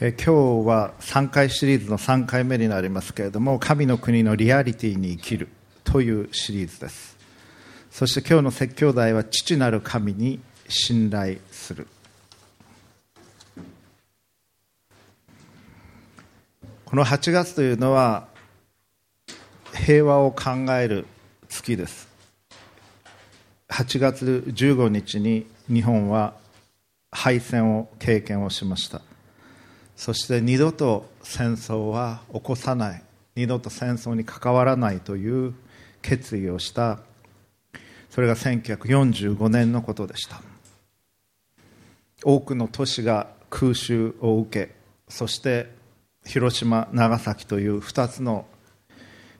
え今日は3回シリーズの3回目になりますけれども神の国のリアリティに生きるというシリーズです。そして今日の説教題は父なる神に信頼する。この8月というのは平和を考える月です。8月15日に日本は敗戦を経験をしました。そして二度と戦争は起こさない。二度と戦争に関わらないという決意をした。それが1945年のことでした。多くの都市が空襲を受けそして広島長崎という2つの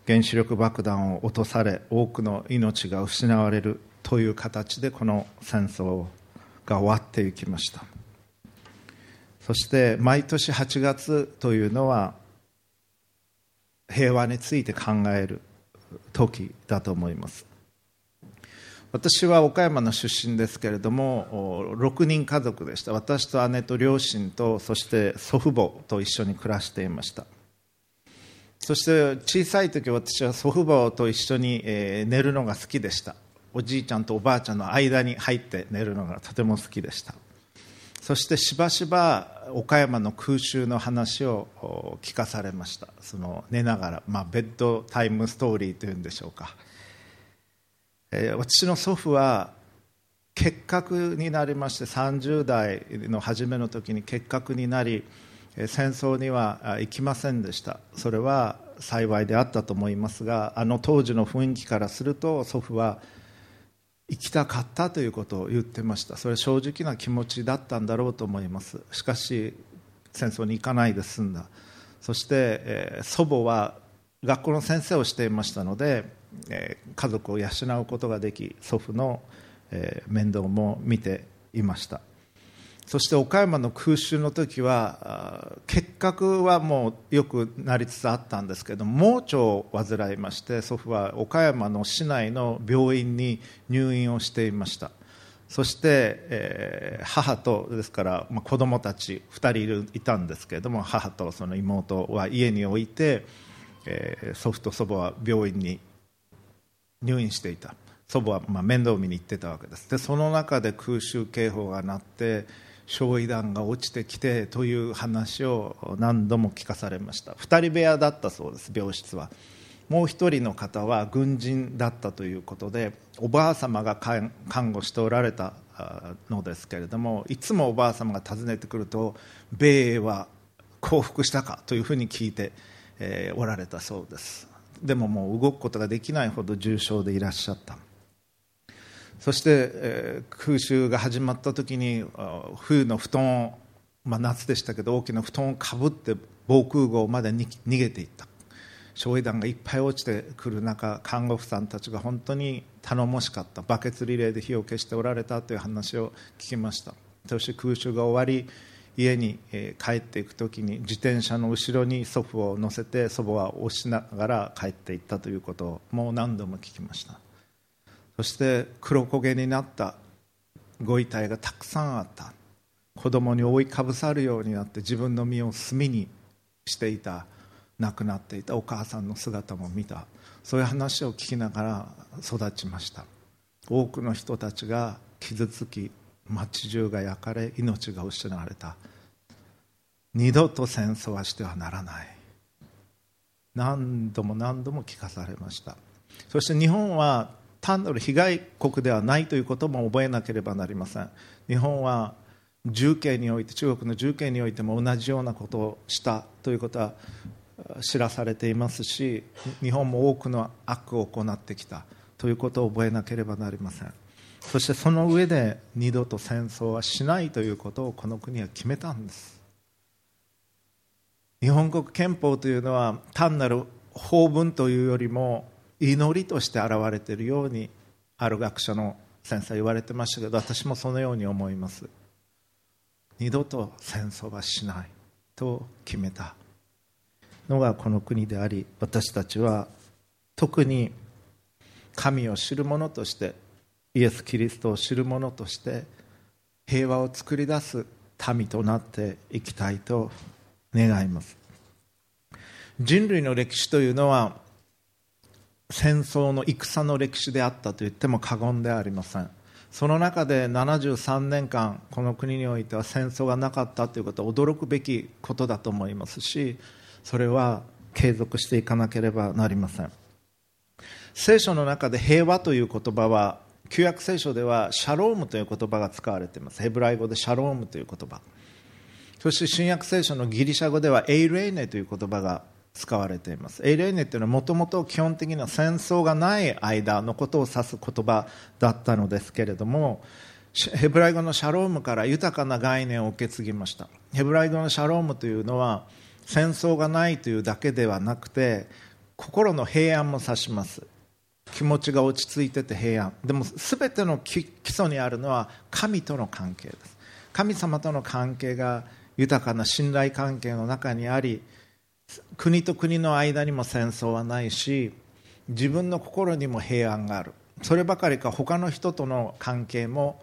原子力爆弾を落とされ多くの命が失われるという形でこの戦争が終わっていきました。そして毎年8月というのは平和について考える時だと思います。私は岡山の出身ですけれども6人家族でした。私と姉と両親とそして祖父母と一緒に暮らしていました。そして小さい時私は祖父母と一緒に寝るのが好きでした。おじいちゃんとおばあちゃんの間に入って寝るのがとても好きでした。そしてしばしば岡山の空襲の話を聞かされました。その寝ながら、まあ、ベッドタイムストーリーというんでしょうか、えー、私の祖父は結核になりまして30代の初めの時に結核になり戦争には行きませんでした。それは幸いであったと思いますがあの当時の雰囲気からすると祖父は行きたかったということを言ってました。それは正直な気持ちだったんだろうと思います。しかし戦争に行かないで済んだ。そして、えー、祖母は学校の先生をしていましたので、えー、家族を養うことができ祖父の、えー、面倒も見ていました。そして岡山の空襲の時は結核はもうよくなりつつあったんですけど盲腸を患いまして祖父は岡山の市内の病院に入院をしていました。そして、えー、母とですから、まあ、子供たち2人いるいたんですけれども母とその妹は家に置いて、えー、祖父と祖母は病院に入院していた。祖母はまあ面倒見に行ってたわけです。でその中で空襲警報が鳴って焼夷弾が落ちてきてという話を何度も聞かされました。2人部屋だったそうです病室は。もう1人の方は軍人だったということでおばあ様が看護しておられたのですけれどもいつもおばあ様が訪ねてくると米英は降伏したかというふうに聞いて、え、おられたそうです。でももう動くことができないほど重症でいらっしゃった。そして、えー、空襲が始まった時に冬の布団を、まあ、夏でしたけど大きな布団をかぶって防空壕まで逃げていった。焼夷弾がいっぱい落ちてくる中看護婦さんたちが本当に頼もしかった。バケツリレーで火を消しておられたという話を聞きました。そして空襲が終わり家に帰っていく時に自転車の後ろに祖父を乗せて祖母は押しながら帰っていったということをもう何度も聞きました。そして黒焦げになったご遺体がたくさんあった。子供に覆いかぶさるようになって自分の身を炭にしていた亡くなっていたお母さんの姿も見た。そういう話を聞きながら育ちました。多くの人たちが傷つき街中が焼かれ命が失われた。二度と戦争はしてはならない。何度も何度も聞かされました。そして日本は単なる被害国ではないということも覚えなければなりません。日本は重慶において中国の重慶においても同じようなことをしたということは知らされていますし日本も多くの悪を行ってきたということを覚えなければなりません。そしてその上で二度と戦争はしないということをこの国は決めたんです。日本国憲法というのは単なる法文というよりも祈りとして現れているようにある学者の先生言われてましたけど私もそのように思います。二度と戦争はしないと決めたのがこの国であり私たちは特に神を知る者としてイエス・キリストを知る者として平和を作り出す民となっていきたいと願います。人類の歴史というのは戦争の戦の歴史であったと言っても過言ではありません。その中で73年間この国においては戦争がなかったということは驚くべきことだと思いますしそれは継続していかなければなりません。聖書の中で平和という言葉は旧約聖書ではシャロームという言葉が使われています。ヘブライ語でシャロームという言葉。そして新約聖書のギリシャ語ではエイレイネという言葉が使われています。エイレイネというのはもともと基本的には戦争がない間のことを指す言葉だったのですけれどもヘブライ語のシャロームから豊かな概念を受け継ぎました。ヘブライ語のシャロームというのは戦争がないというだけではなくて心の平安も指します。気持ちが落ち着いてて平安。でも全ての基礎にあるのは神との関係です。神様との関係が豊かな信頼関係の中にあり国と国の間にも戦争はないし自分の心にも平安がある。そればかりか他の人との関係も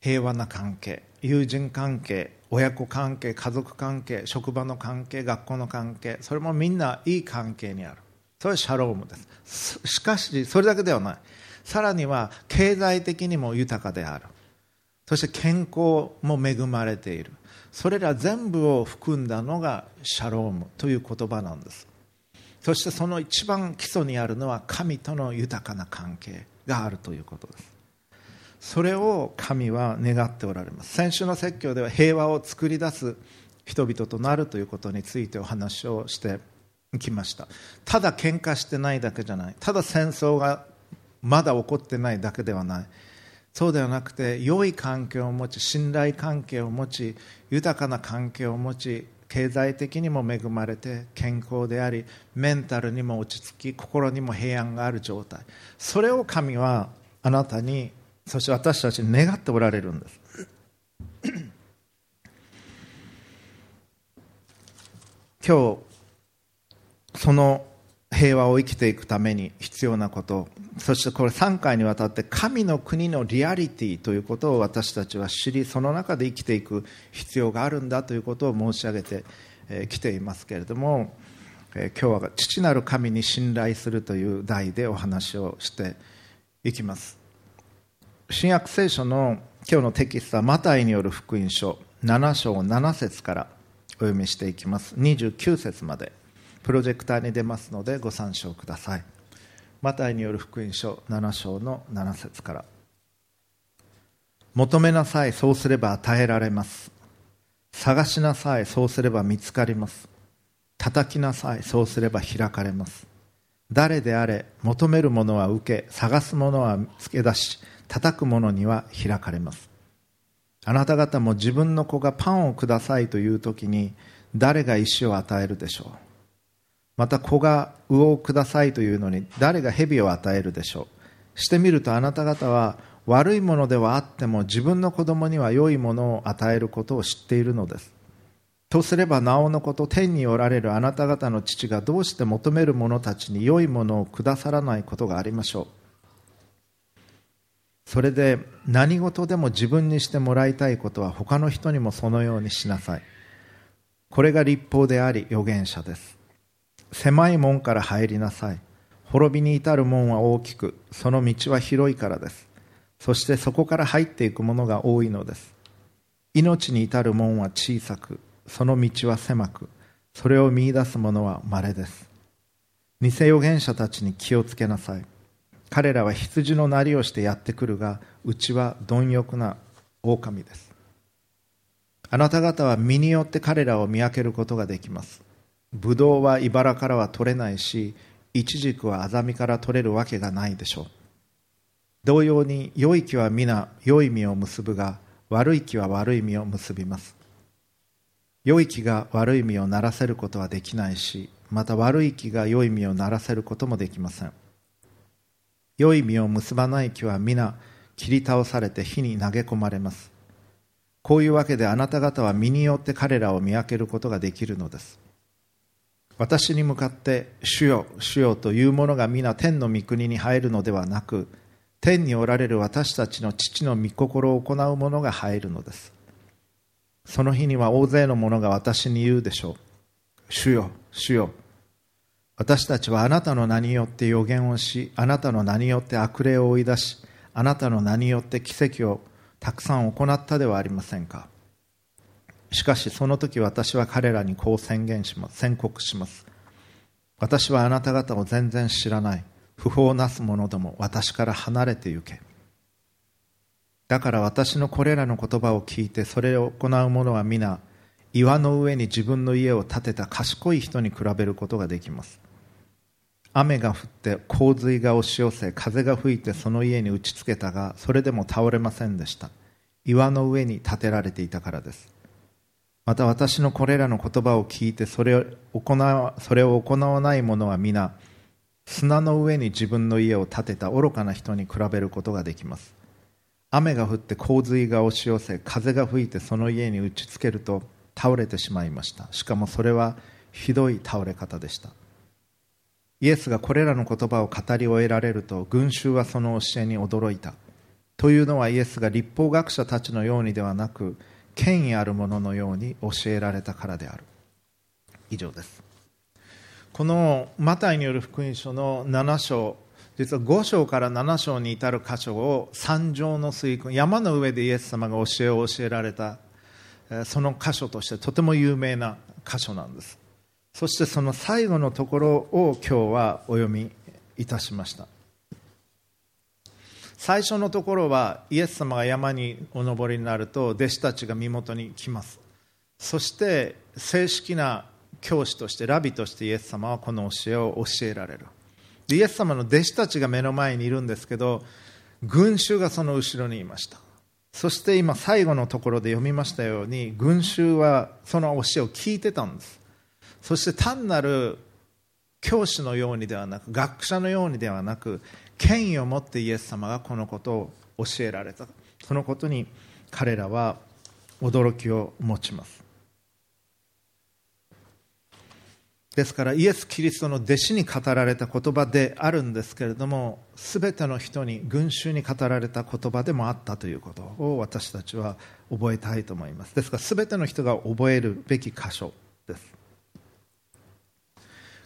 平和な関係友人関係親子関係家族関係職場の関係学校の関係それもみんないい関係にある。それはシャロームです。しかしそれだけではない。さらには経済的にも豊かである。そして健康も恵まれている。それら全部を含んだのがシャロームという言葉なんです。そしてその一番基礎にあるのは神との豊かな関係があるということです。それを神は願っておられます。先週の説教では平和を作り出す人々となるということについてお話をしてきました。ただ喧嘩してないだけじゃない。ただ戦争がまだ起こってないだけではない。そうではなくて良い関係を持ち信頼関係を持ち豊かな関係を持ち経済的にも恵まれて健康でありメンタルにも落ち着き心にも平安がある状態。それを神はあなたにそして私たちに願っておられるんです。今日その平和を生きていくために必要なこと。そしてこれ3回にわたって神の国のリアリティということを私たちは知りその中で生きていく必要があるんだということを申し上げてきていますけれども今日は父なる神に信頼するという題でお話をしていきます。新約聖書の今日のテキストはマタイによる福音書7章7節からお読みしていきます。29節まで。プロジェクターに出ますのでご参照ください。マタイによる福音書7章の7節から。求めなさいそうすれば与えられます。探しなさいそうすれば見つかります。叩きなさいそうすれば開かれます。誰であれ求めるものは受け探すものは見つけ出し叩く者には開かれます。あなた方も自分の子がパンをくださいという時に誰が石を与えるでしょう？また子が魚をくださいというのに誰が蛇を与えるでしょう？してみるとあなた方は悪いものではあっても自分の子供には良いものを与えることを知っているのです。とすればなおのこと天におられるあなた方の父がどうして求める者たちに良いものをくださらないことがありましょう。それで何事でも自分にしてもらいたいことは他の人にもそのようにしなさい。これが立法であり預言者です。狭い門から入りなさい。滅びに至る門は大きくその道は広いからです。そしてそこから入っていくものが多いのです。命に至る門は小さくその道は狭くそれを見いだす者は稀です。偽預言者たちに気をつけなさい。彼らは羊のなりをしてやってくるがうちは貪欲な狼です。あなた方は身によって彼らを見分けることができます。ブドウは茨からは取れないしイチジクはアザミから取れるわけがないでしょう。同様に良い木は皆良い実を結ぶが悪い木は悪い実を結びます。良い木が悪い実をならせることはできないしまた悪い木が良い実をならせることもできません。良い実を結ばない木は皆切り倒されて火に投げ込まれます。こういうわけであなた方は身によって彼らを見分けることができるのです。私に向かって主よ主よというものが皆天の御国に入るのではなく天におられる私たちの父の御心を行う者が入るのです。その日には大勢の者が私に言うでしょう。主よ主よ私たちはあなたの名によって予言をしあなたの名によって悪霊を追い出しあなたの名によって奇跡をたくさん行ったではありませんか。しかしその時私は彼らにこう宣言します。宣告します私はあなた方を全然知らない。不法なす者ども私から離れて行け。だから私のこれらの言葉を聞いてそれを行う者は皆岩の上に自分の家を建てた賢い人に比べることができます。雨が降って洪水が押し寄せ風が吹いてその家に打ちつけたがそれでも倒れませんでした。岩の上に建てられていたからです。また私のこれらの言葉を聞いてそれを行わそれを行わない者は皆砂の上に自分の家を建てた愚かな人に比べることができます。雨が降って洪水が押し寄せ風が吹いてその家に打ちつけると倒れてしまいました。しかもそれはひどい倒れ方でした。イエスがこれらの言葉を語り終えられると群衆はその教えに驚いた。というのはイエスが立法学者たちのようにではなく権威あるもののように教えられたからである。以上です。このマタイによる福音書の7章実は5章から7章に至る箇所を山上の水訓山の上でイエス様が教えを教えられたその箇所としてとても有名な箇所なんです。そしてその最後のところを今日はお読みいたしました。最初のところはイエス様が山にお登りになると弟子たちが身元に来ます。そして正式な教師としてラビとしてイエス様はこの教えを教えられる。イエス様の弟子たちが目の前にいるんですけど群衆がその後ろにいました。そして今最後のところで読みましたように群衆はその教えを聞いてたんです。そして単なる教師のようにではなく学者のようにではなく権威を持ってイエス様がこのことを教えられた。そのことに彼らは驚きを持ちます。ですからイエス・キリストの弟子に語られた言葉であるんですけれども全ての人に群衆に語られた言葉でもあったということを私たちは覚えたいと思います。ですから全ての人が覚えるべき箇所です。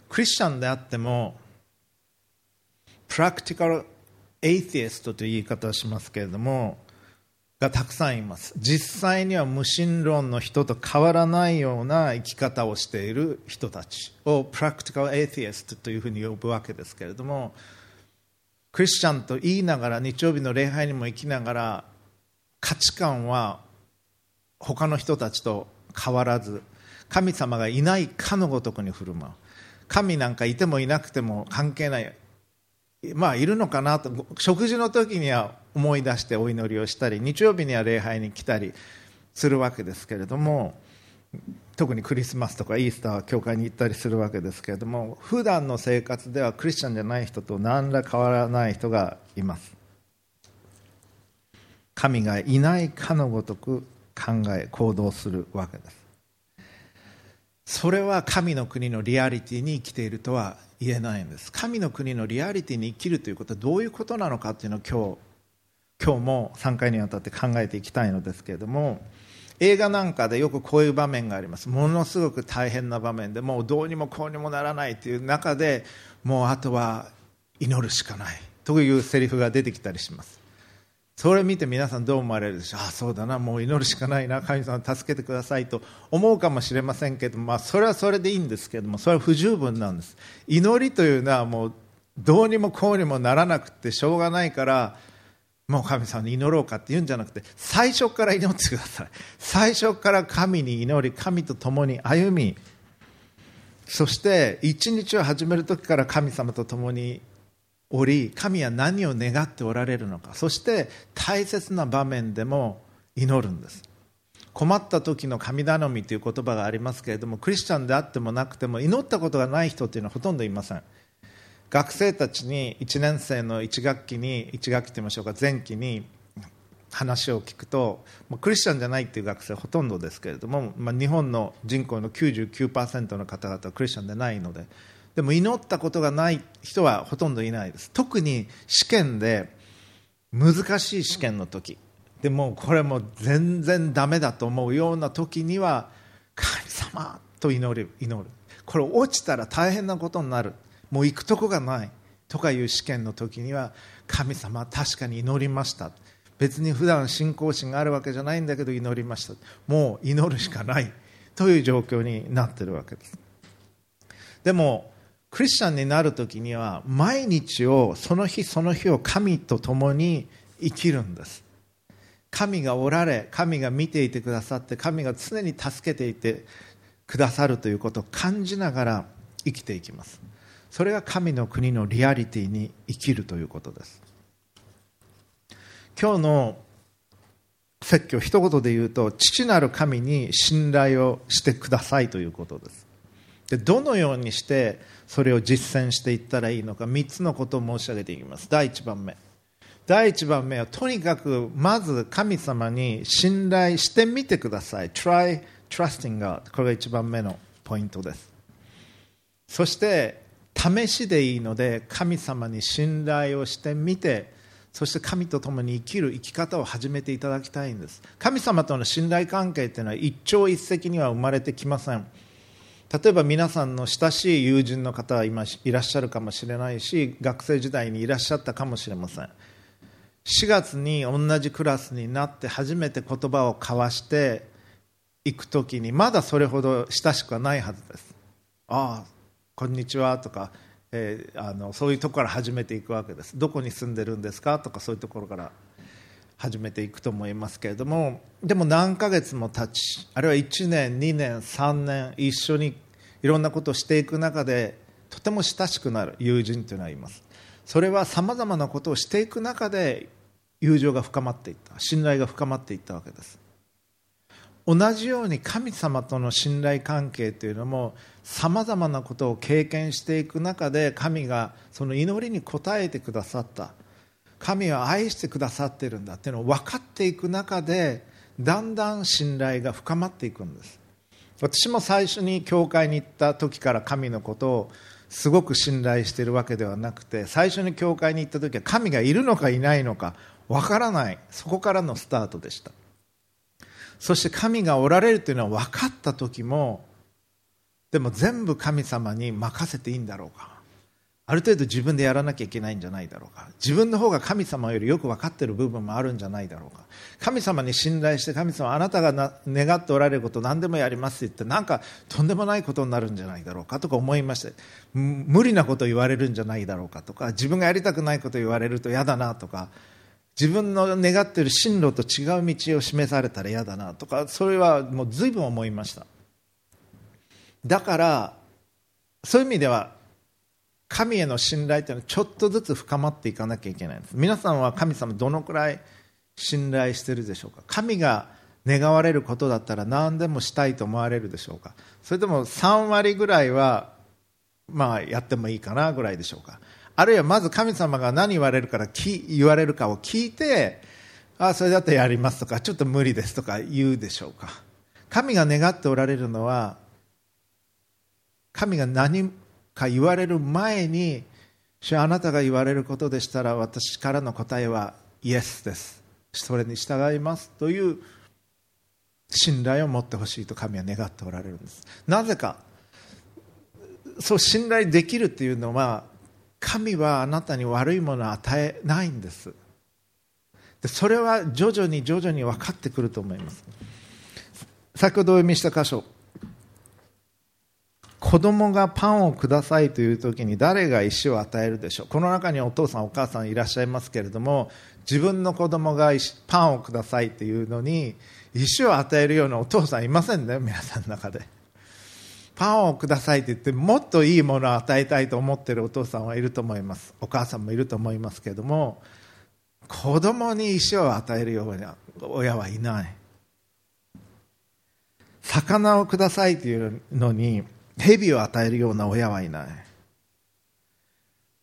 クリスチャンであっても practical atheist という言い方をしますけれどもがたくさんいます。実際には無神論の人と変わらないような生き方をしている人たちを practical atheist というふうに呼ぶわけですけれどもクリスチャンと言いながら日曜日の礼拝にも行きながら価値観は他の人たちと変わらず神様がいないかのごとくに振る舞う。神なんかいてもいなくても関係ない。まあいるのかなと食事の時には思い出してお祈りをしたり日曜日には礼拝に来たりするわけですけれども特にクリスマスとかイースターは教会に行ったりするわけですけれども普段の生活ではクリスチャンじゃない人と何ら変わらない人がいます。神がいないかのごとく考え行動するわけです。それは神の国のリアリティに生きているとは言えないんです。神の国のリアリティに生きるということはどういうことなのかというのを今日今日も3回にわたって考えていきたいのですけれども映画なんかでよくこういう場面があります。ものすごく大変な場面でもうどうにもこうにもならないという中でもうあとは祈るしかないというセリフが出てきたりします。それ見て皆さんどう思われるでしょう？ああそうだな。もう祈るしかないな。神様助けてくださいと思うかもしれませんけど、まあ、それはそれでいいんですけどもそれは不十分なんです。祈りというのはもうどうにもこうにもならなくてしょうがないからもう神様に祈ろうかって言うんじゃなくて最初から祈ってください。最初から神に祈り神と共に歩みそして一日を始める時から神様と共におり神は何を願っておられるのか。そして大切な場面でも祈るんです。困った時の神頼みという言葉がありますけれどもクリスチャンであってもなくても祈ったことがない人というのはほとんどいません。学生たちに1年生の1学期に1学期といいましょうか前期に話を聞くとクリスチャンじゃないっていう学生ほとんどですけれども、まあ、日本の人口の99%の方々はクリスチャンでないのででも祈ったことがない人はほとんどいないです。特に試験で難しい試験の時。でもこれも全然ダメだと思うような時には神様と祈る祈る。これ落ちたら大変なことになる。もう行くとこがないとかいう試験の時には神様確かに祈りました。別に普段信仰心があるわけじゃないんだけど祈りました。もう祈るしかない。という状況になってるわけです。でもクリスチャンになる時には毎日をその日その日を神と共に生きるんです。神がおられ神が見ていてくださって神が常に助けていてくださるということを感じながら生きていきます。それが神の国のリアリティに生きるということです。今日の説教一言で言うと父なる神に信頼をしてくださいということです。でどのようにしてそれを実践していったらいいのか3つのことを申し上げていきます。第1番目。第1番目はとにかくまず神様に信頼してみてください。Try trusting God これが1番目のポイントです。そして試しでいいので神様に信頼をしてみてそして神と共に生きる生き方を始めていただきたいんです。神様との信頼関係というのは一朝一夕には生まれてきません。例えば皆さんの親しい友人の方は今いらっしゃるかもしれないし学生時代にいらっしゃったかもしれません。4月に同じクラスになって初めて言葉を交わしていく時にまだそれほど親しくはないはずです。ああこんにちはとか、えー、あのそういうとこから始めていくわけです。どこに住んでるんですか？とかそういうところから始めていくと思いますけれどもでも何ヶ月も経ちあるいは1年2年3年一緒にいろんなことをしていく中でとても親しくなる友人というのはいます。それはさまざまなことをしていく中で友情が深まっていった信頼が深まっていったわけです。同じように神様との信頼関係というのもさまざまなことを経験していく中で神がその祈りに応えてくださった。神は愛してくださってるんだというのを分かっていく中でだんだん信頼が深まっていくんです。私も最初に教会に行った時から神のことをすごく信頼しているわけではなくて最初に教会に行った時は神がいるのかいないのかわからない。そこからのスタートでした。そして神がおられるというのは分かった時もでも全部神様に任せていいんだろうか。ある程度自分でやらなきゃいけないんじゃないだろうか。自分の方が神様よりよく分かっている部分もあるんじゃないだろうか。神様に信頼して神様あなたが願っておられること何でもやりますって言ってなんかとんでもないことになるんじゃないだろうか。とか思いまして無理なこと言われるんじゃないだろうかとか自分がやりたくないこと言われると嫌だなとか自分の願っている進路と違う道を示されたら嫌だなとかそれはもう随分思いました。だからそういう意味では神への信頼というのはちょっとずつ深まっていかなきゃいけないんです。皆さんは神様どのくらい信頼してるでしょうか？神が願われることだったら何でもしたいと思われるでしょうか？それとも3割ぐらいはまあやってもいいかなぐらいでしょうか？あるいはまず神様が何言われるから言われるかを聞いてああそれだったらやりますとかちょっと無理ですとか言うでしょうか？神が願っておられるのは神が何か言われる前に主あなたが言われることでしたら私からの答えはイエスです。それに従いますという信頼を持ってほしいと神は願っておられるんです。なぜかそう信頼できるっていうのは神はあなたに悪いものを与えないんです。でそれは徐々に徐々に分かってくると思います。先ほどお読みした箇所。子供がパンをくださいという時に誰が石を与えるでしょう？この中にお父さんお母さんいらっしゃいますけれども自分の子供がパンをくださいというのに石を与えるようなお父さんいませんね皆さんの中で。パンをくださいと言ってもっといいものを与えたいと思ってるお父さんはいると思います。お母さんもいると思いますけれども子供に石を与えるような親はいない。魚をくださいというのに蛇を与えるような親はいない。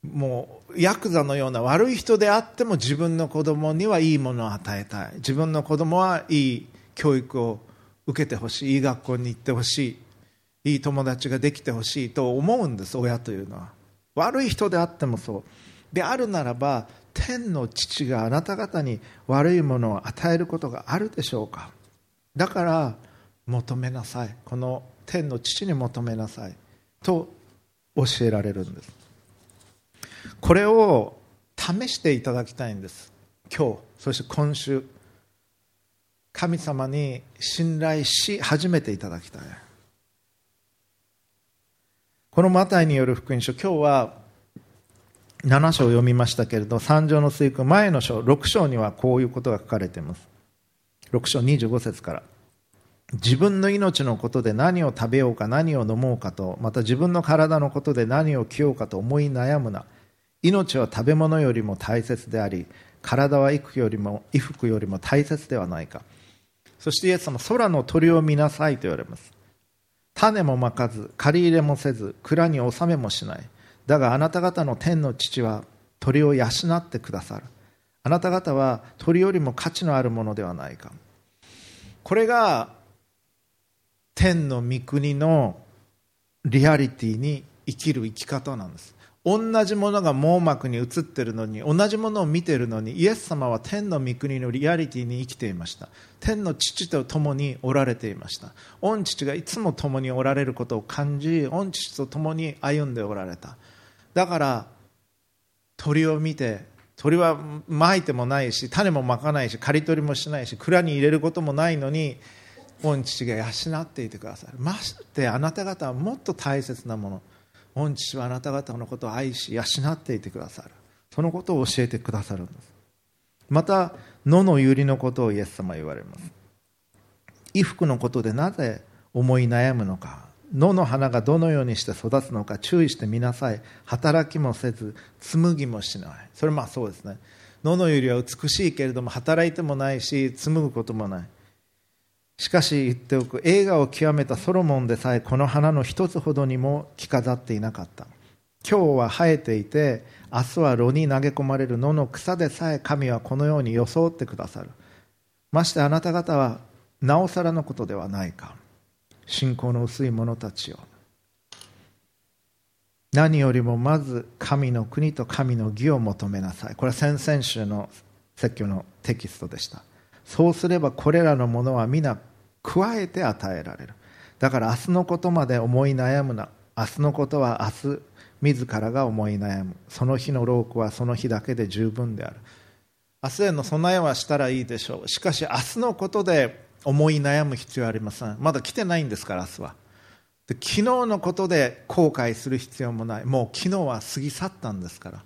もうヤクザのような悪い人であっても自分の子供にはいいものを与えたい。自分の子供はいい教育を受けてほしい。いい学校に行ってほしい。いい友達ができてほしい。と思うんです親というのは。悪い人であってもそう。であるならば天の父があなた方に悪いものを与えることがあるでしょうか。だから求めなさい。この天の父に求めなさい。と教えられるんです。これを試していただきたいんです。今日そして今週。神様に信頼し始めていただきたい。このマタイによる福音書今日は7章を読みましたけれど三条の水訓前の章6章にはこういうことが書かれています。6章25節から。自分の命のことで何を食べようか何を飲もうかとまた自分の体のことで何を着ようかと思い悩むな。命は食べ物よりも大切であり体は衣服よりも衣服よりも大切ではないか。そしてイエス様空の鳥を見なさいと言われます。種もまかず借り入れもせず蔵に納めもしない。だがあなた方の天の父は鳥を養ってくださる。あなた方は鳥よりも価値のあるものではないか。これが天の御国のリアリティに生きる生き方なんです。同じものが網膜に映ってるのに同じものを見てるのにイエス様は天の御国のリアリティに生きていました。天の父と共におられていました。御父がいつも共におられることを感じ御父と共に歩んでおられた。だから鳥を見て鳥はまいてもないし種もまかないし刈り取りもしないし蔵に入れることもないのに御父が養っていてくださる。ましてあなた方はもっと大切なもの。御父はあなた方のことを愛し養っていてくださる。そのことを教えてくださるんです。また野の百合のことをイエス様は言われます。衣服のことでなぜ思い悩むのか。野の花がどのようにして育つのか。注意してみなさい。働きもせず紡ぎもしない。それまあそうですね。野の百合は美しいけれども働いてもないし紡ぐこともない。しかし言っておく映画を極めたソロモンでさえこの花の一つほどにも着飾っていなかった。今日は生えていて明日は炉に投げ込まれる野の草でさえ神はこのように装ってくださる。ましてあなた方はなおさらのことではないか。信仰の薄い者たちよ。何よりもまず神の国と神の義を求めなさい。これは先々週の説教のテキストでした。そうすればこれらのものは皆加えて与えられる。だから明日のことまで思い悩むな。明日のことは明日自らが思い悩む。その日の労苦はその日だけで十分である。明日への備えはしたらいいでしょう。しかし明日のことで思い悩む必要はありません。まだ来てないんですから明日は。で昨日のことで後悔する必要もない。もう昨日は過ぎ去ったんですから。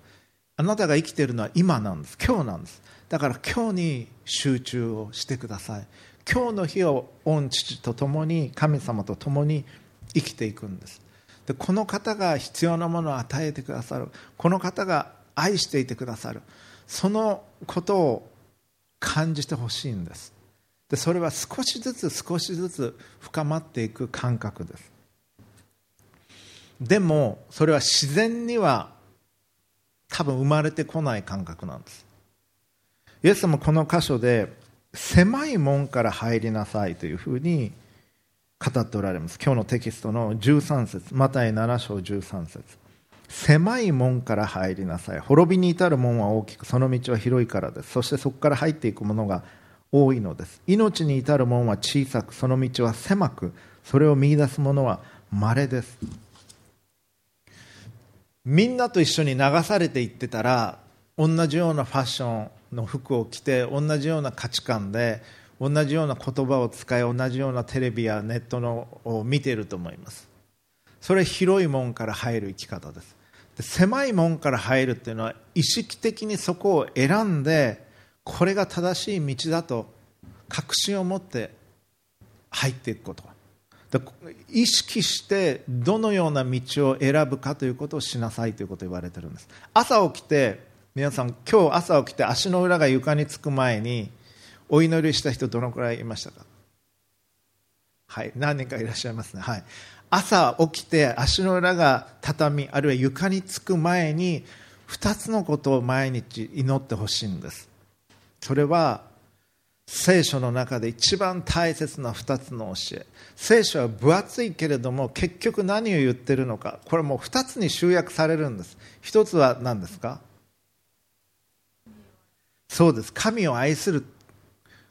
あなたが生きているのは今なんです。今日なんです。だから今日に集中をしてください。今日の日を御父と共に神様と共に生きていくんです。でこの方が必要なものを与えてくださる。この方が愛していてくださる。そのことを感じてほしいんです。でそれは少しずつ少しずつ深まっていく感覚です。でもそれは自然には多分生まれてこない感覚なんです。イエス様この箇所で狭い門から入りなさいというふうに語っておられます。今日のテキストの13節マタイ7章13節。狭い門から入りなさい。滅びに至る門は大きくその道は広いからです。そしてそこから入っていくものが多いのです。命に至る門は小さくその道は狭くそれを見出す者は稀です。みんなと一緒に流されていってたら同じようなファッションの服を着て同じような価値観で同じような言葉を使い同じようなテレビやネットのを見ていると思います。それ広い門から入る生き方です。で狭い門から入るっていうのは意識的にそこを選んでこれが正しい道だと確信を持って入っていくこと。意識してどのような道を選ぶかということをしなさいということを言われてるんです。朝起きて皆さん今日朝起きて足の裏が床につく前にお祈りした人どのくらいいましたか？はい何人かいらっしゃいますね。はい。朝起きて足の裏が畳あるいは床につく前に2つのことを毎日祈ってほしいんです。それは聖書の中で一番大切な2つの教え。聖書は分厚いけれども結局何を言ってるのか。これもう2つに集約されるんです。1つは何ですか？そうです。神を愛する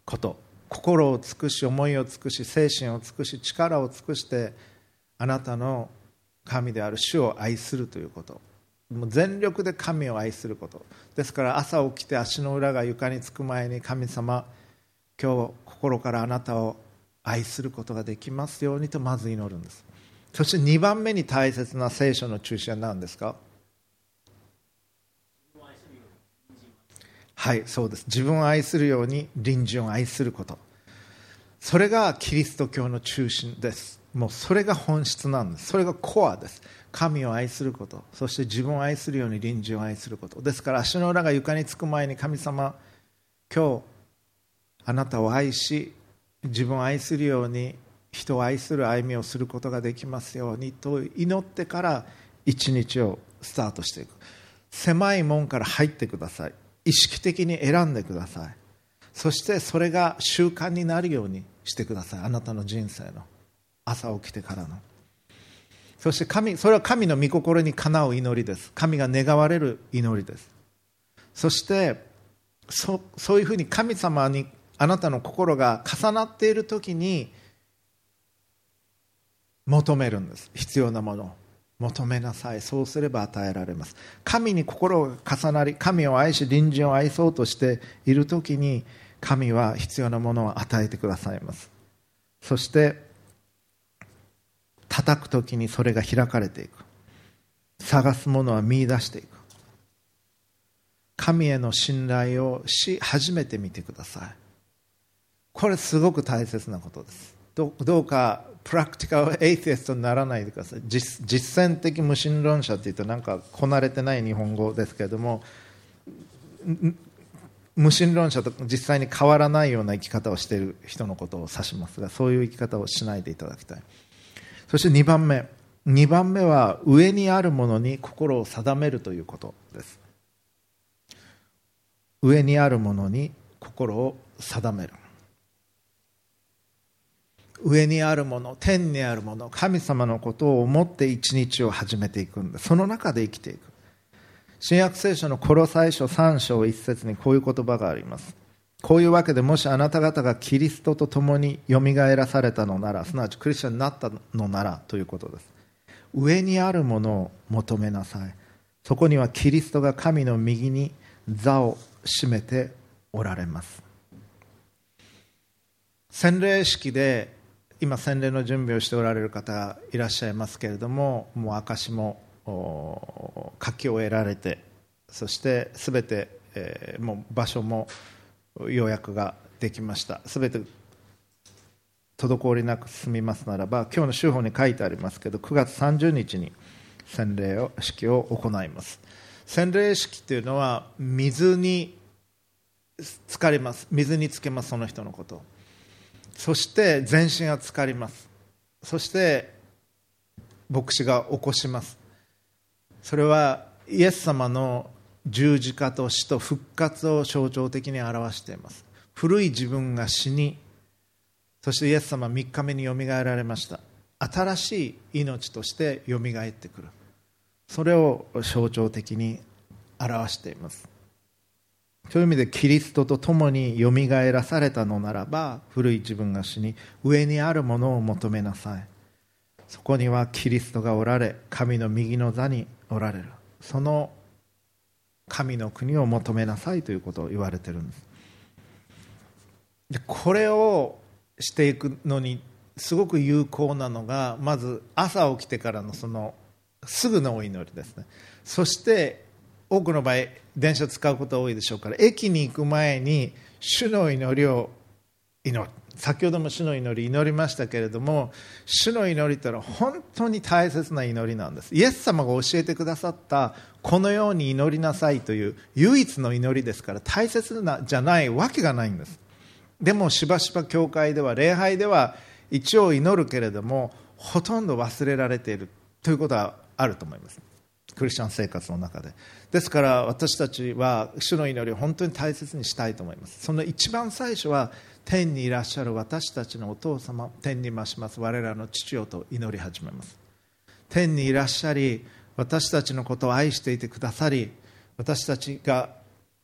こと。心を尽くし思いを尽くし精神を尽くし力を尽くしてあなたの神である。主を愛するということ。もう全力で神を愛すること。ですから朝起きて足の裏が床につく前に神様今日心からあなたを愛することができますようにとまず祈るんです。そして2番目に大切な聖書の中心は何ですか？はいそうです。自分を愛するように隣人を愛すること。それがキリスト教の中心です。もうそれが本質なんです。それがコアです。神を愛すること。そして自分を愛するように隣人を愛すること。ですから足の裏が床につく前に神様今日あなたを愛し自分を愛するように人を愛する歩みをすることができますようにと祈ってから一日をスタートしていく。狭い門から入ってください。意識的に選んでください。そしてそれが習慣になるようにしてください。あなたの人生の。朝起きてからの。そして神それは神の御心にかなう祈りです。神が願われる祈りです。そしてそそういうふうに神様にあなたの心が重なっている時に求めるんです。必要なものを。求めなさい。そうすれば与えられます。神に心が重なり神を愛し隣人を愛そうとしている時に神は必要なものを与えてくださいます。そして叩く時にそれが開かれていく。探すものは見出していく。神への信頼をし始めてみてください。これすごく大切なことです。どうかプラクティカルエイティストにならないでください。実践的無神論者っていうとなんかこなれてない日本語ですけれども無神論者と実際に変わらないような生き方をしている人のことを指しますがそういう生き方をしないでいただきたい。そして2番目。2番目は上にあるものに心を定めるということです。上にあるものに心を定める。上にあるもの天にあるもの神様のことを思って一日を始めていくんだ。その中で生きていく。新約聖書のコロサイ書3章1節にこういう言葉があります。こういうわけでもしあなた方がキリストと共によみがえらされたのならすなわちクリスチャンになったのならということです。上にあるものを求めなさい。そこにはキリストが神の右に座を占めておられます。洗礼式で今洗礼の準備をしておられる方いらっしゃいますけれどももう証も書き終えられてそしてすべて、えー、もう場所も予約ができました。すべて滞りなく進みますならば今日の週報に書いてありますけど9月30日に洗礼を式を行います。洗礼式というのは水に浸かります。水につけますその人のこと。そして全身が浸かります。そして牧師が起こします。それはイエス様の十字架と死と復活を象徴的に表しています。古い自分が死にそしてイエス様は3日目によみがえられました。新しい命としてよみがえってくる。それを象徴的に表しています。そういう意味でキリストと共によみがえらされたのならば古い自分が死に上にあるものを求めなさい。そこにはキリストがおられ神の右の座におられる。その神の国を求めなさいということを言われてるんです。でこれをしていくのにすごく有効なのがまず朝起きてからのそのすぐのお祈りですね。そして多くの場合電車使うこと多いでしょうから駅に行く前に主の祈りを祈る。先ほども主の祈り祈りましたけれども主の祈りというのは本当に大切な祈りなんです。イエス様が教えてくださったこのように祈りなさいという唯一の祈りですから大切なじゃないわけがないんです。でもしばしば教会では礼拝では一応祈るけれどもほとんど忘れられているということはあると思います。クリスチャン生活の中で。ですから私たちは主の祈りを本当に大切にしたいと思います。その一番最初は天にいらっしゃる私たちのお父様天に増します。我らの父よと祈り始めます。天にいらっしゃり私たちのことを愛していてくださり私たちが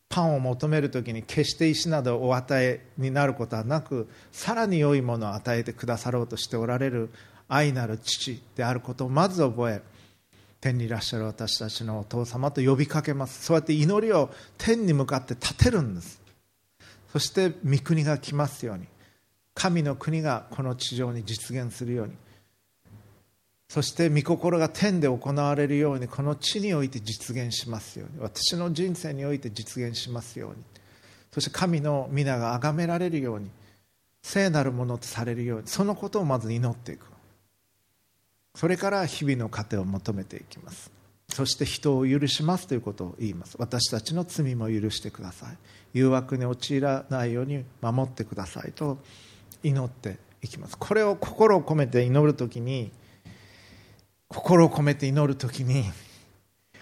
パンを求めるときに決して石などをお与えになることはなくさらに良いものを与えてくださろうとしておられる愛なる父であることをまず覚え天にいらっしゃる私たちのお父様と呼びかけます。そうやって祈りを天に向かって立てるんです。そして御国が来ますように。神の国がこの地上に実現するように。そして御心が天で行われるように。この地において実現しますように。私の人生において実現しますように。そして神の皆が崇められるように。聖なるものとされるように。そのことをまず祈っていく。それから日々の糧を求めていきます。そして人を許しますということを言います。私たちの罪も許してください。誘惑に陥らないように守ってくださいと祈っていきます。これを心を込めて祈るときに心を込めて祈るときに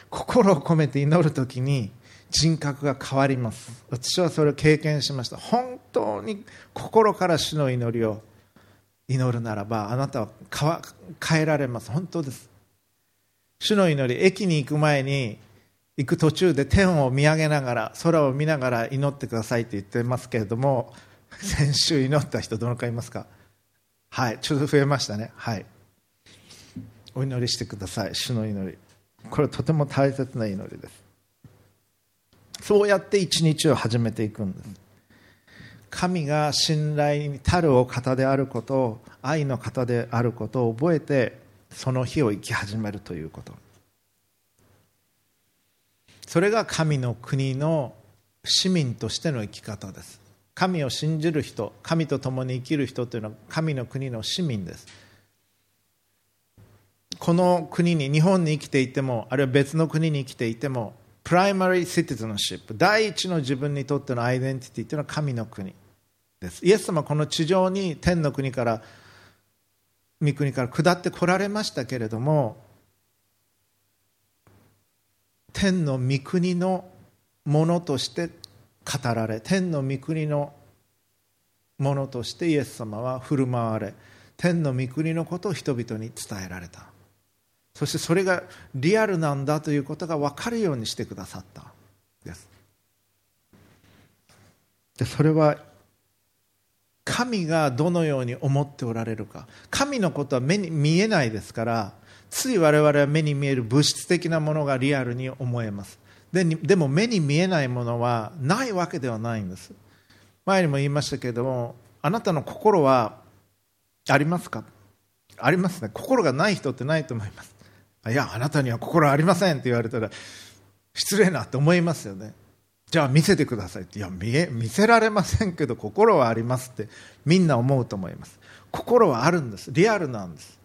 心を込めて祈るときに人格が変わります。私はそれを経験しました。本当に心から主の祈りを祈るならばあなたは変えられます。本当です。主の祈り駅に行く前に行く途中で天を見上げながら空を見ながら祈ってくださいって言ってますけれども先週祈った人どのくらいいますか？はいちょっと増えましたね。はい。お祈りしてください。主の祈り。これはとても大切な祈りです。そうやって一日を始めていくんです。神が信頼に足るお方であることを愛の方であることを覚えてその日を生き始めるということ。それが神の国の市民としての生き方です。神を信じる人神と共に生きる人というのは神の国の市民です。この国に日本に生きていてもあるいは別の国に生きていてもprimary citizenship 第一の自分にとってのアイデンティティというのは神の国です。イエス様はこの地上に天の国から御国から下ってこられましたけれども天の御国のものとして語られ天の御国のものとしてイエス様は振る舞われ天の御国のことを人々に伝えられた。そしてそれがリアルなんだということが分かるようにしてくださったです。でそれは神がどのように思っておられるか。神のことは目に見えないですからつい我々は目に見える物質的なものがリアルに思えます。ででも目に見えないものはないわけではないんです。前にも言いましたけれどもあなたの心はありますか？ありますね。心がない人ってないと思います。いやあなたには心ありませんって言われたら失礼なって思いますよね。じゃあ見せてくださいって。いや見え見せられませんけど心はありますってみんな思うと思います。心はあるんです。リアルなんです。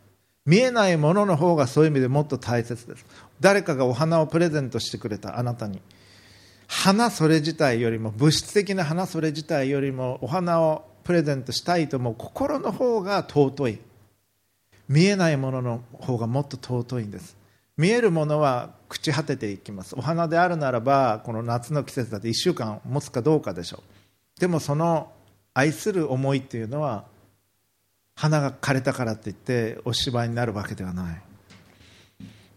見えないものの方がそういう意味でもっと大切です。誰かがお花をプレゼントしてくれたあなたに。花それ自体よりも物質的な花それ自体よりもお花をプレゼントしたいと思う心の方が尊い。見えないものの方がもっと尊いんです。見えるものは朽ち果てていきます。お花であるならばこの夏の季節だって1週間持つかどうかでしょう。でもその愛する思いっていうのは花が枯れたからって言ってお芝居になるわけではない。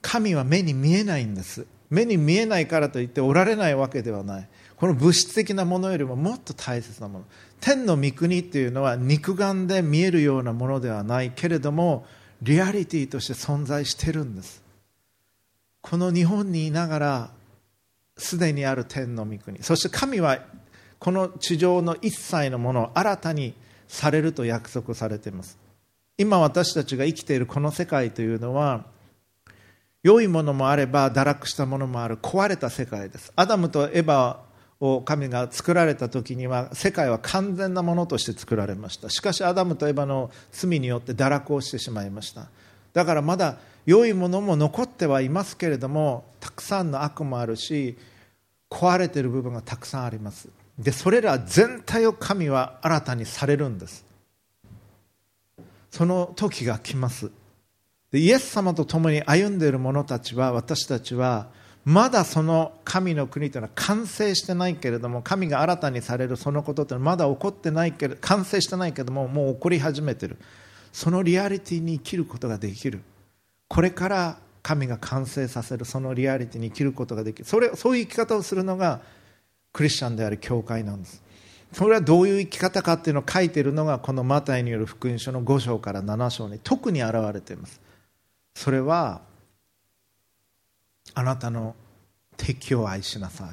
神は目に見えないんです。目に見えないからといっておられないわけではない。この物質的なものよりももっと大切なもの。天の御国っていうのは肉眼で見えるようなものではないけれどもリアリティとして存在してるんです。この日本にいながらすでにある天の御国。そして神はこの地上の一切のものを新たにされると約束されています。今私たちが生きているこの世界というのは良いものもあれば堕落したものもある壊れた世界です。アダムとエバを神が作られた時には世界は完全なものとして作られました。しかしアダムとエバの罪によって堕落をしてしまいました。だからまだ良いものも残ってはいますけれどもたくさんの悪もあるし壊れている部分がたくさんあります。でそれら全体を神は新たにされるんです。その時が来ます。でイエス様と共に歩んでいる者たちは私たちはまだその神の国というのは完成してないけれども神が新たにされるそのことというのはまだ起こってないけど完成してないけれどももう起こり始めてる。そのリアリティに生きることができる。これから神が完成させるそのリアリティに生きることができる。それそういう生き方をするのがクリスチャンである教会なんです。それはどういう生き方かっていうのを書いているのがこのマタイによる福音書の5章から7章に特に表れています。それはあなたの敵を愛しなさい。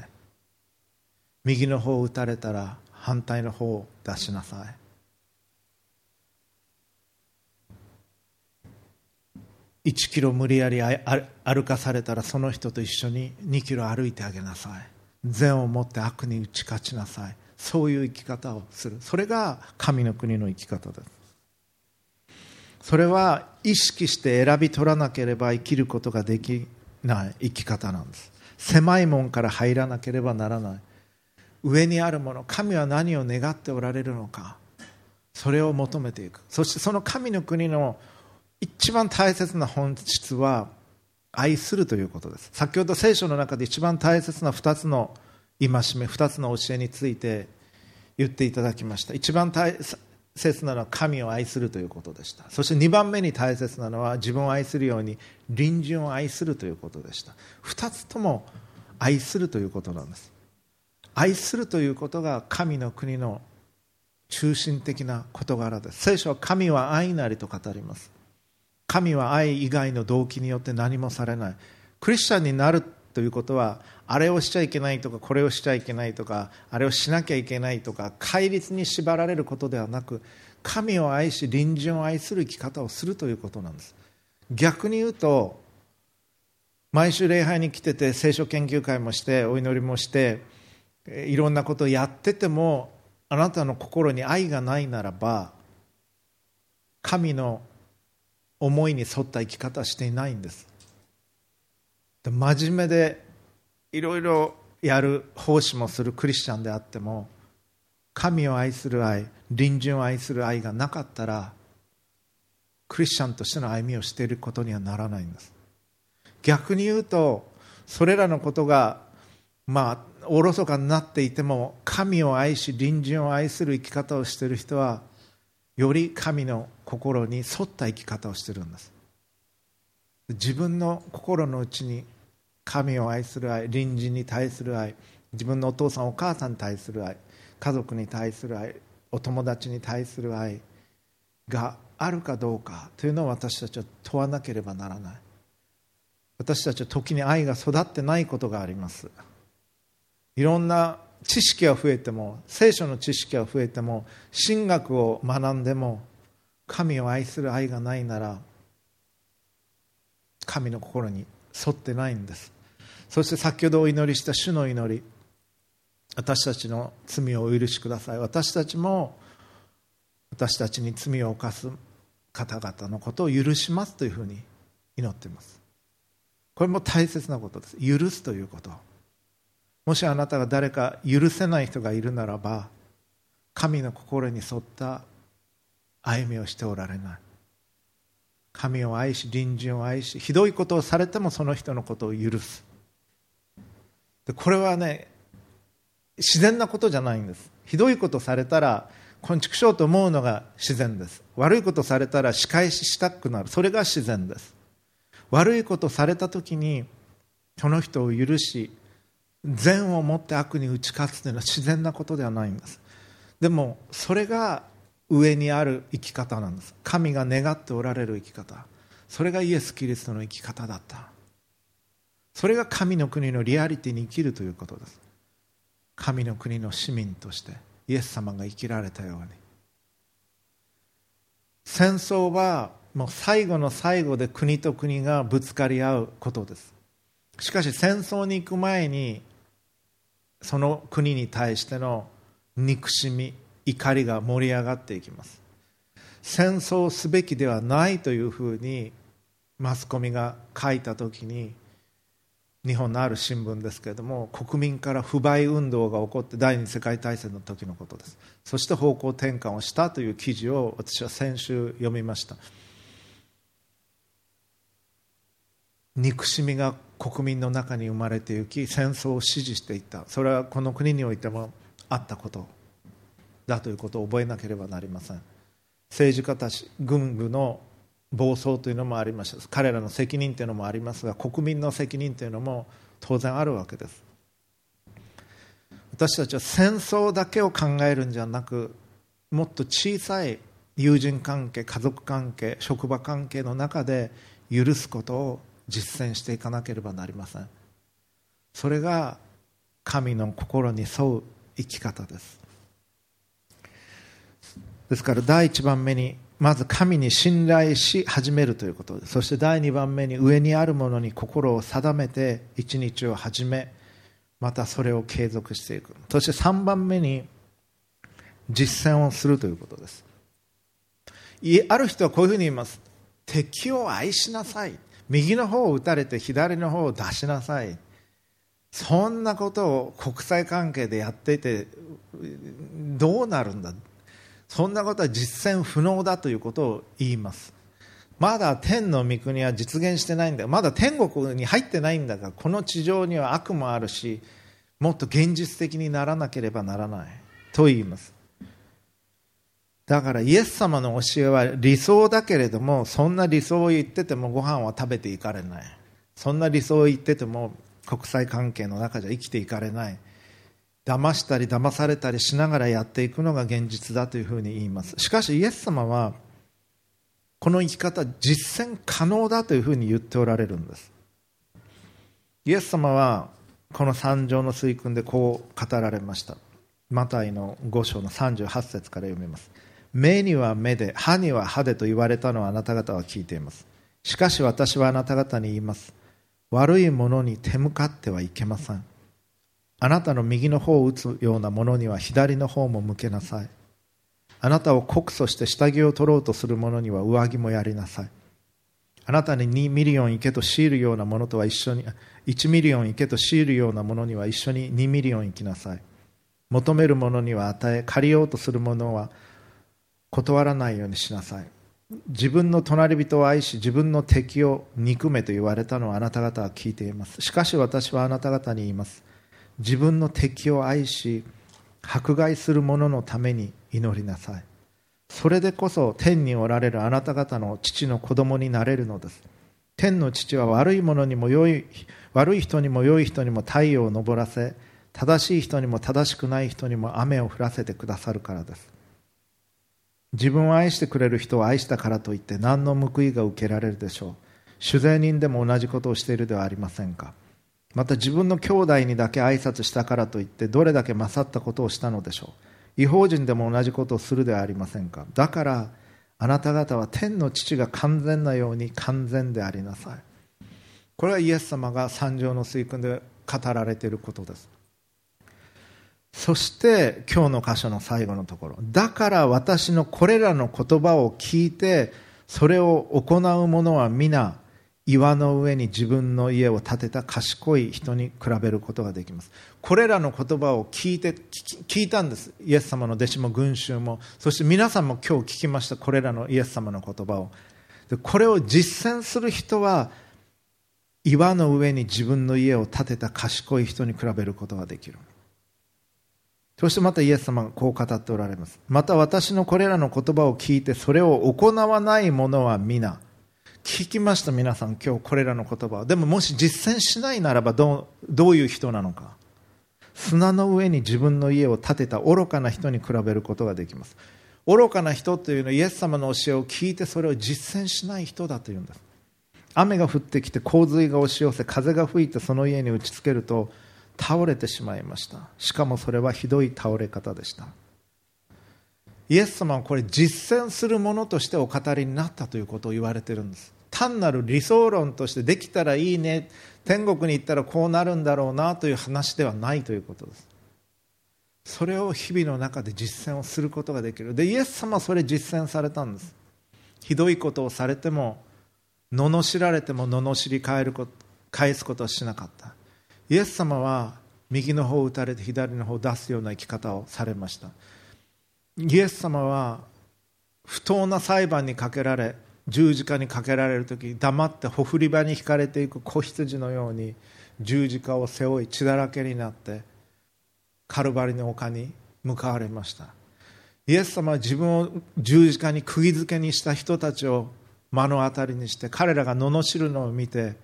右の方を打たれたら反対の方を出しなさい。1キロ無理やり歩かされたらその人と一緒に2キロ歩いてあげなさい。善を持って悪に打ち勝ちなさい。そういう生き方をする。それが神の国の生き方です。それは意識して選び取らなければ生きることができない生き方なんです。狭い門から入らなければならない。上にあるもの神は何を願っておられるのか。それを求めていく。そしてその神の国の一番大切な本質は愛するということです。先ほど聖書の中で一番大切な2つの戒め2つの教えについて言っていただきました。一番大切なのは神を愛するということでした。そして2番目に大切なのは自分を愛するように隣人を愛するということでした。2つとも愛するということなんです。愛するということが神の国の中心的な事柄です。聖書は神は愛なりと語ります。神は愛以外の動機によって何もされない。クリスチャンになるということはあれをしちゃいけないとかこれをしちゃいけないとかあれをしなきゃいけないとか戒律に縛られることではなく神を愛し隣人を愛する生き方をするということなんです。逆に言うと毎週礼拝に来てて聖書研究会もしてお祈りもしていろんなことをやっててもあなたの心に愛がないならば神の思いに沿った生き方していないんです。真面目でいろいろやる奉仕もするクリスチャンであっても神を愛する愛隣人を愛する愛がなかったらクリスチャンとしての歩みをしていることにはならないんです。逆に言うとそれらのことがまあおろそかになっていても神を愛し隣人を愛する生き方をしている人はより神の心に沿った生き方をしているんです。自分の心の内に神を愛する愛隣人に対する愛自分のお父さんお母さんに対する愛家族に対する愛お友達に対する愛があるかどうかというのを私たちは問わなければならない。私たちは時に愛が育ってないことがあります。いろんな知識が増えても聖書の知識が増えても神学を学んでも神を愛する愛がないなら神の心に沿ってないんです。そして先ほどお祈りした主の祈り私たちの罪をお許しください。私たちも私たちに罪を犯す方々のことを許しますというふうに祈っています。これも大切なことです。許すということ。もしあなたが誰か許せない人がいるならば神の心に沿った歩みをしておられない。神を愛し隣人を愛しひどいことをされてもその人のことを許す。でこれはね自然なことじゃないんです。ひどいことされたら昆虫症と思うのが自然です。悪いことされたら仕返ししたくなる。それが自然です。悪いことされた時にその人を許し善を持って悪に打ち勝つというのは自然なことではないんです。でもそれが上にある生き方なんです。神が願っておられる生き方。それがイエス・キリストの生き方だった。それが神の国のリアリティに生きるということです。神の国の市民としてイエス様が生きられたように。戦争はもう最後の最後で国と国がぶつかり合うことです。しかし戦争に行く前にその国に対しての憎しみ怒りが盛り上がっていきます。戦争すべきではないというふうにマスコミが書いた時に日本のある新聞ですけれども国民から不買運動が起こって第二次世界大戦の時のことです。そして方向転換をしたという記事を私は先週読みました。憎しみが国民の中に生まれていき戦争を支持していった。それはこの国においてもあったことだということを覚えなければなりません。政治家たち軍部の暴走というのもありました彼らの責任というのもありますが国民の責任というのも当然あるわけです。私たちは戦争だけを考えるんじゃなくもっと小さい友人関係家族関係職場関係の中で許すことを実践していかなければなりません。それが神の心に沿う生き方です。ですから第一番目にまず神に信頼し始めるということ。そして第二番目に上にあるものに心を定めて一日を始めまたそれを継続していく。そして3番目に実践をするということです。ある人はこういうふうに言います。敵を愛しなさい。右の方を打たれて左の方を出しなさい。そんなことを国際関係でやっていてどうなるんだ？そんなことは実践不能だということを言います。まだ天の御国は実現してないんだ。まだ天国に入ってないんだがこの地上には悪もあるしもっと現実的にならなければならない。と言います。だからイエス様の教えは理想だけれどもそんな理想を言っててもご飯は食べていかれない。そんな理想を言ってても国際関係の中じゃ生きていかれない。騙したり騙されたりしながらやっていくのが現実だというふうに言います。しかしイエス様はこの生き方実践可能だというふうに言っておられるんです。イエス様はこの三条の水訓でこう語られました。マタイの5章の38節から読みます。目には目で歯には歯でと言われたのはあなた方は聞いています。しかし私はあなた方に言います。悪いものに手向かってはいけません。あなたの右の方を打つようなものには左の方も向けなさい。あなたを告訴して下着を取ろうとする者には上着もやりなさい。あなたに2ミリオン行けと強いるようなものとは一緒に1ミリオン行けと強いるようなものには一緒に2ミリオン行きなさい。求める者には与え借りようとする者は断らないようにしなさい。自分の隣人を愛し自分の敵を憎めと言われたのはあなた方は聞いています。しかし私はあなた方に言います。自分の敵を愛し迫害する者のために祈りなさい。それでこそ天におられるあなた方の父の子供になれるのです。天の父は悪い者にも良い悪い人にも良い人にも太陽を昇らせ正しい人にも正しくない人にも雨を降らせてくださるからです。自分を愛してくれる人を愛したからといって何の報いが受けられるでしょう。酒税人でも同じことをしているではありませんか。また自分の兄弟にだけ挨拶したからといってどれだけ勝ったことをしたのでしょう。違法人でも同じことをするではありませんか。だからあなた方は天の父が完全なように完全でありなさい。これはイエス様が三条の水訓で語られていることです。そして今日の箇所の最後のところ。だから私のこれらの言葉を聞いてそれを行う者は皆岩の上に自分の家を建てた賢い人に比べることができます。これらの言葉を聞いて聞いたんです。イエス様の弟子も群衆も。そして皆さんも今日聞きました。これらのイエス様の言葉を。これを実践する人は岩の上に自分の家を建てた賢い人に比べることができる。そしてまたイエス様がこう語っておられます。また私のこれらの言葉を聞いてそれを行わない者は皆聞きました皆さん今日これらの言葉。でももし実践しないならばどうどういう人なのか。砂の上に自分の家を建てた愚かな人に比べることができます。愚かな人というのはイエス様の教えを聞いてそれを実践しない人だというんです。雨が降ってきて洪水が押し寄せ風が吹いてその家に打ちつけると倒れてしまいました。しかもそれはひどい倒れ方でした。イエス様はこれ実践するものとしてお語りになったということを言われているんです。単なる理想論としてできたらいいね。天国に行ったらこうなるんだろうなという話ではないということです。それを日々の中で実践をすることができる。でイエス様はそれ実践されたんです。ひどいことをされても罵られても罵り返ること返すことはしなかった。イエス様は右の方を打たれて左の方を出すような生き方をされました。イエス様は不当な裁判にかけられ十字架にかけられる時黙ってほふり場に引かれていく子羊のように十字架を背負い血だらけになってカルバリの丘に向かわれました。イエス様は自分を十字架に釘付けにした人たちを目の当たりにして彼らが罵るのを見て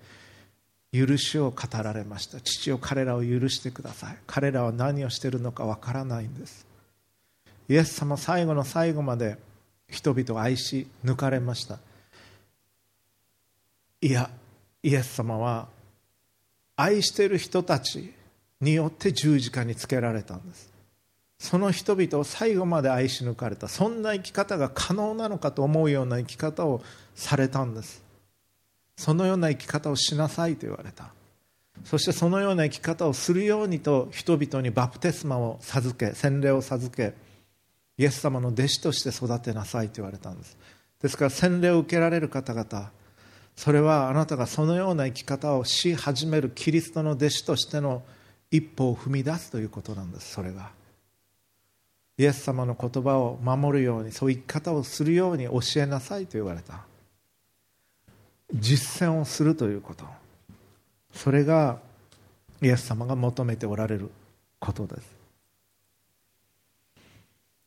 許しを語られました。父を彼らを許してください。彼らは何をしているのかわからないんです。イエス様最後の最後まで人々を愛し抜かれました。いやイエス様は愛している人たちによって十字架につけられたんです。その人々を最後まで愛し抜かれた。そんな生き方が可能なのかと思うような生き方をされたんです。そのような生き方をしなさいと言われた。そしてそのような生き方をするようにと人々にバプテスマを授け洗礼を授けイエス様の弟子として育てなさいと言われたんです。ですから洗礼を受けられる方々それはあなたがそのような生き方をし始めるキリストの弟子としての一歩を踏み出すということなんですそれが。イエス様の言葉を守るようにそういう生き方をするように教えなさいと言われた。実践をするということ。それがイエス様が求めておられることです。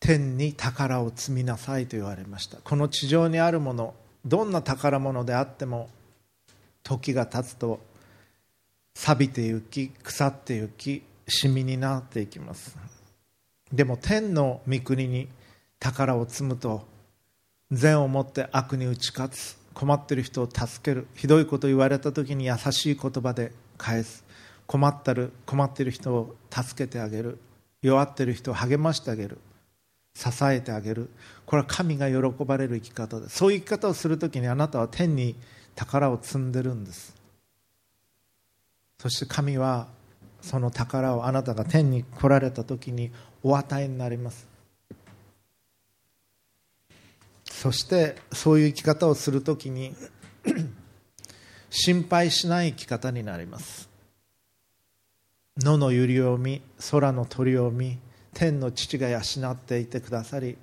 天に宝を積みなさいと言われました。この地上にあるものどんな宝物であっても時が経つと錆びてゆき腐ってゆきシミになっていきます。でも天の御国に宝を積むと善をもって悪に打ち勝つ困ってる人を助けるひどいこと言われた時に優しい言葉で返す。困ったる困ってる人を助けてあげる。弱ってる人を励ましてあげる。支えてあげる。これは神が喜ばれる生き方です。そういう生き方をする時にあなたは天に宝を積んでるんです。そして神はその宝をあなたが天に来られた時にお与えになります。そしてそういう生き方をするときに 心配しない生き方になります。野の百合を見空の鳥を見天の父が養っていてくださり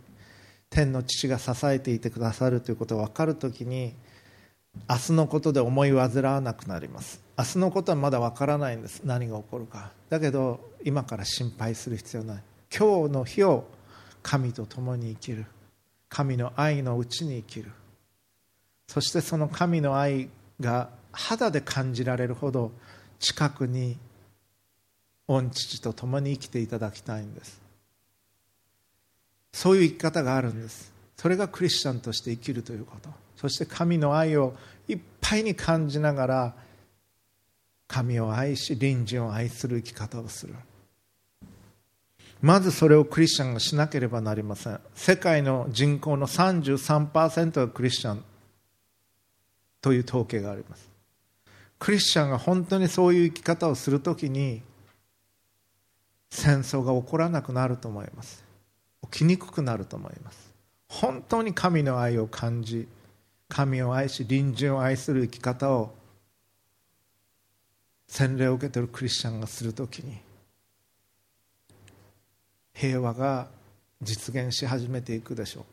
天の父が支えていてくださるということが分かるときに明日のことで思い煩わなくなります。明日のことはまだ分からないんです。何が起こるか。だけど今から心配する必要ない。今日の日を神と共に生きる。神の愛のうちに生きる。そしてその神の愛が肌で感じられるほど近くに御父と共に生きていただきたいんです。そういう生き方があるんです。それがクリスチャンとして生きるということ。そして神の愛をいっぱいに感じながら神を愛し隣人を愛する生き方をする。まずそれをクリスチャンがしなければなりません。世界の人口の33%がクリスチャンという統計があります。クリスチャンが本当にそういう生き方をするときに戦争が起こらなくなると思います。起きにくくなると思います。本当に神の愛を感じ神を愛し隣人を愛する生き方を洗礼を受けているクリスチャンがするときに平和が実現し始めていくでしょう。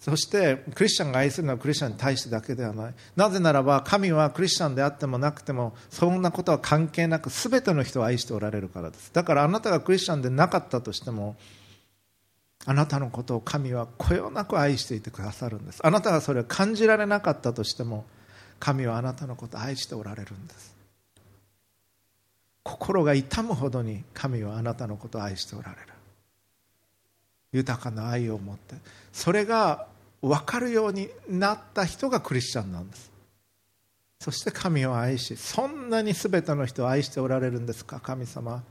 そしてクリスチャンが愛するのはクリスチャンに対してだけではない。なぜならば神はクリスチャンであってもなくてもそんなことは関係なく全ての人を愛しておられるからです。だからあなたがクリスチャンでなかったとしてもあなたのことを神はこよなく愛していてくださるんです。あなたがそれを感じられなかったとしても神はあなたのことを愛しておられるんです。心が痛むほどに神はあなたのことを愛しておられる。豊かな愛を持って。それが分かるようになった人がクリスチャンなんです。そして神を愛しそんなに全ての人を愛しておられるんですか神様。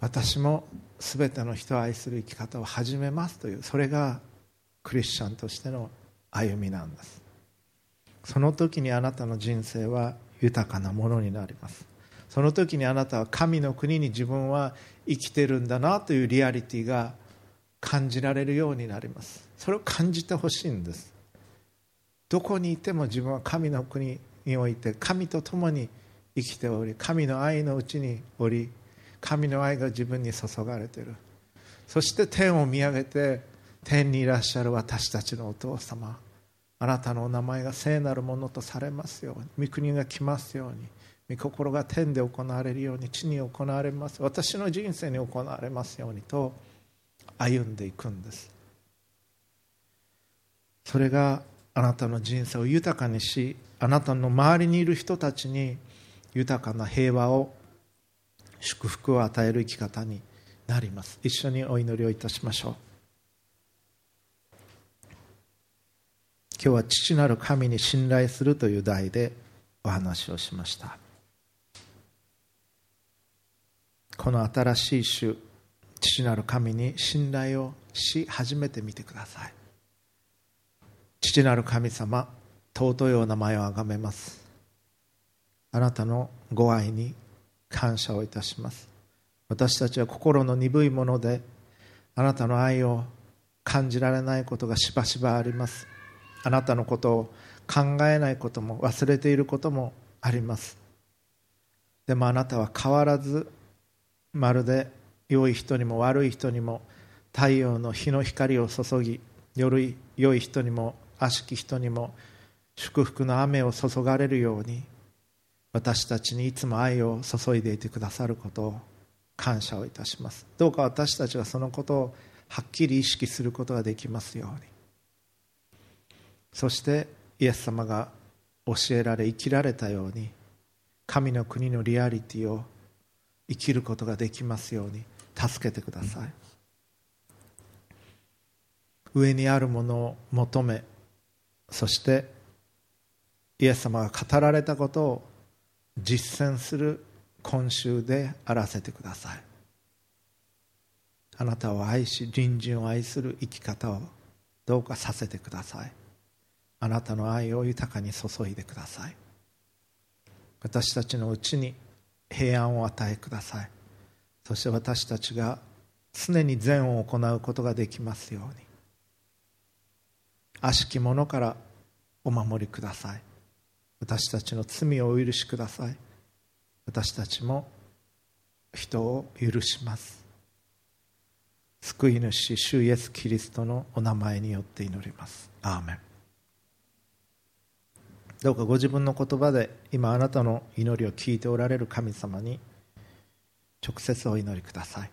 私も全ての人を愛する生き方を始めますというそれがクリスチャンとしての歩みなんです。その時にあなたの人生は豊かなものになります。その時にあなたは神の国に自分は生きてるんだなというリアリティが感じられるようになります。それを感じてほしいんです。どこにいても自分は神の国において神と共に生きており神の愛のうちにおり神の愛が自分に注がれている。そして天を見上げて天にいらっしゃる私たちのお父様。あなたのお名前が聖なるものとされますように。御国が来ますように。御心が天で行われるように地に行われます。私の人生に行われますようにと歩んでいくんです。それがあなたの人生を豊かにしあなたの周りにいる人たちに豊かな平和を祝福を与える生き方になります。一緒にお祈りをいたしましょう。今日は父なる神に信頼するという題でお話をしました。この新しい種父なる神に信頼をし始めてみてください。父なる神様尊いお名前をあがめます。あなたのご愛に感謝をいたします。私たちは心の鈍いものであなたの愛を感じられないことがしばしばあります。あなたのことを考えないことも忘れていることもあります。でもあなたは変わらずまるで良い人にも悪い人にも太陽の日の光を注ぎ夜良い人にも悪しき人にも祝福の雨を注がれるように私たちにいつも愛を注いでいてくださることを感謝をいたします。どうか私たちがそのことをはっきり意識することができますように。そしてイエス様が教えられ生きられたように神の国のリアリティを生きることができますように助けてください。上にあるものを求めそしてイエス様が語られたことを実践する今週であらせてください。あなたを愛し隣人を愛する生き方をどうかさせてください。あなたの愛を豊かに注いでください。私たちのうちに平安を与えください。そして私たちが常に善を行うことができますように。悪しき者からお守りください。私たちの罪をお許しください。私たちも人を許します。救い主主イエス・キリストのお名前によって祈ります。アーメン。どうかご自分の言葉で今あなたの祈りを聞いておられる神様に直接お祈りください。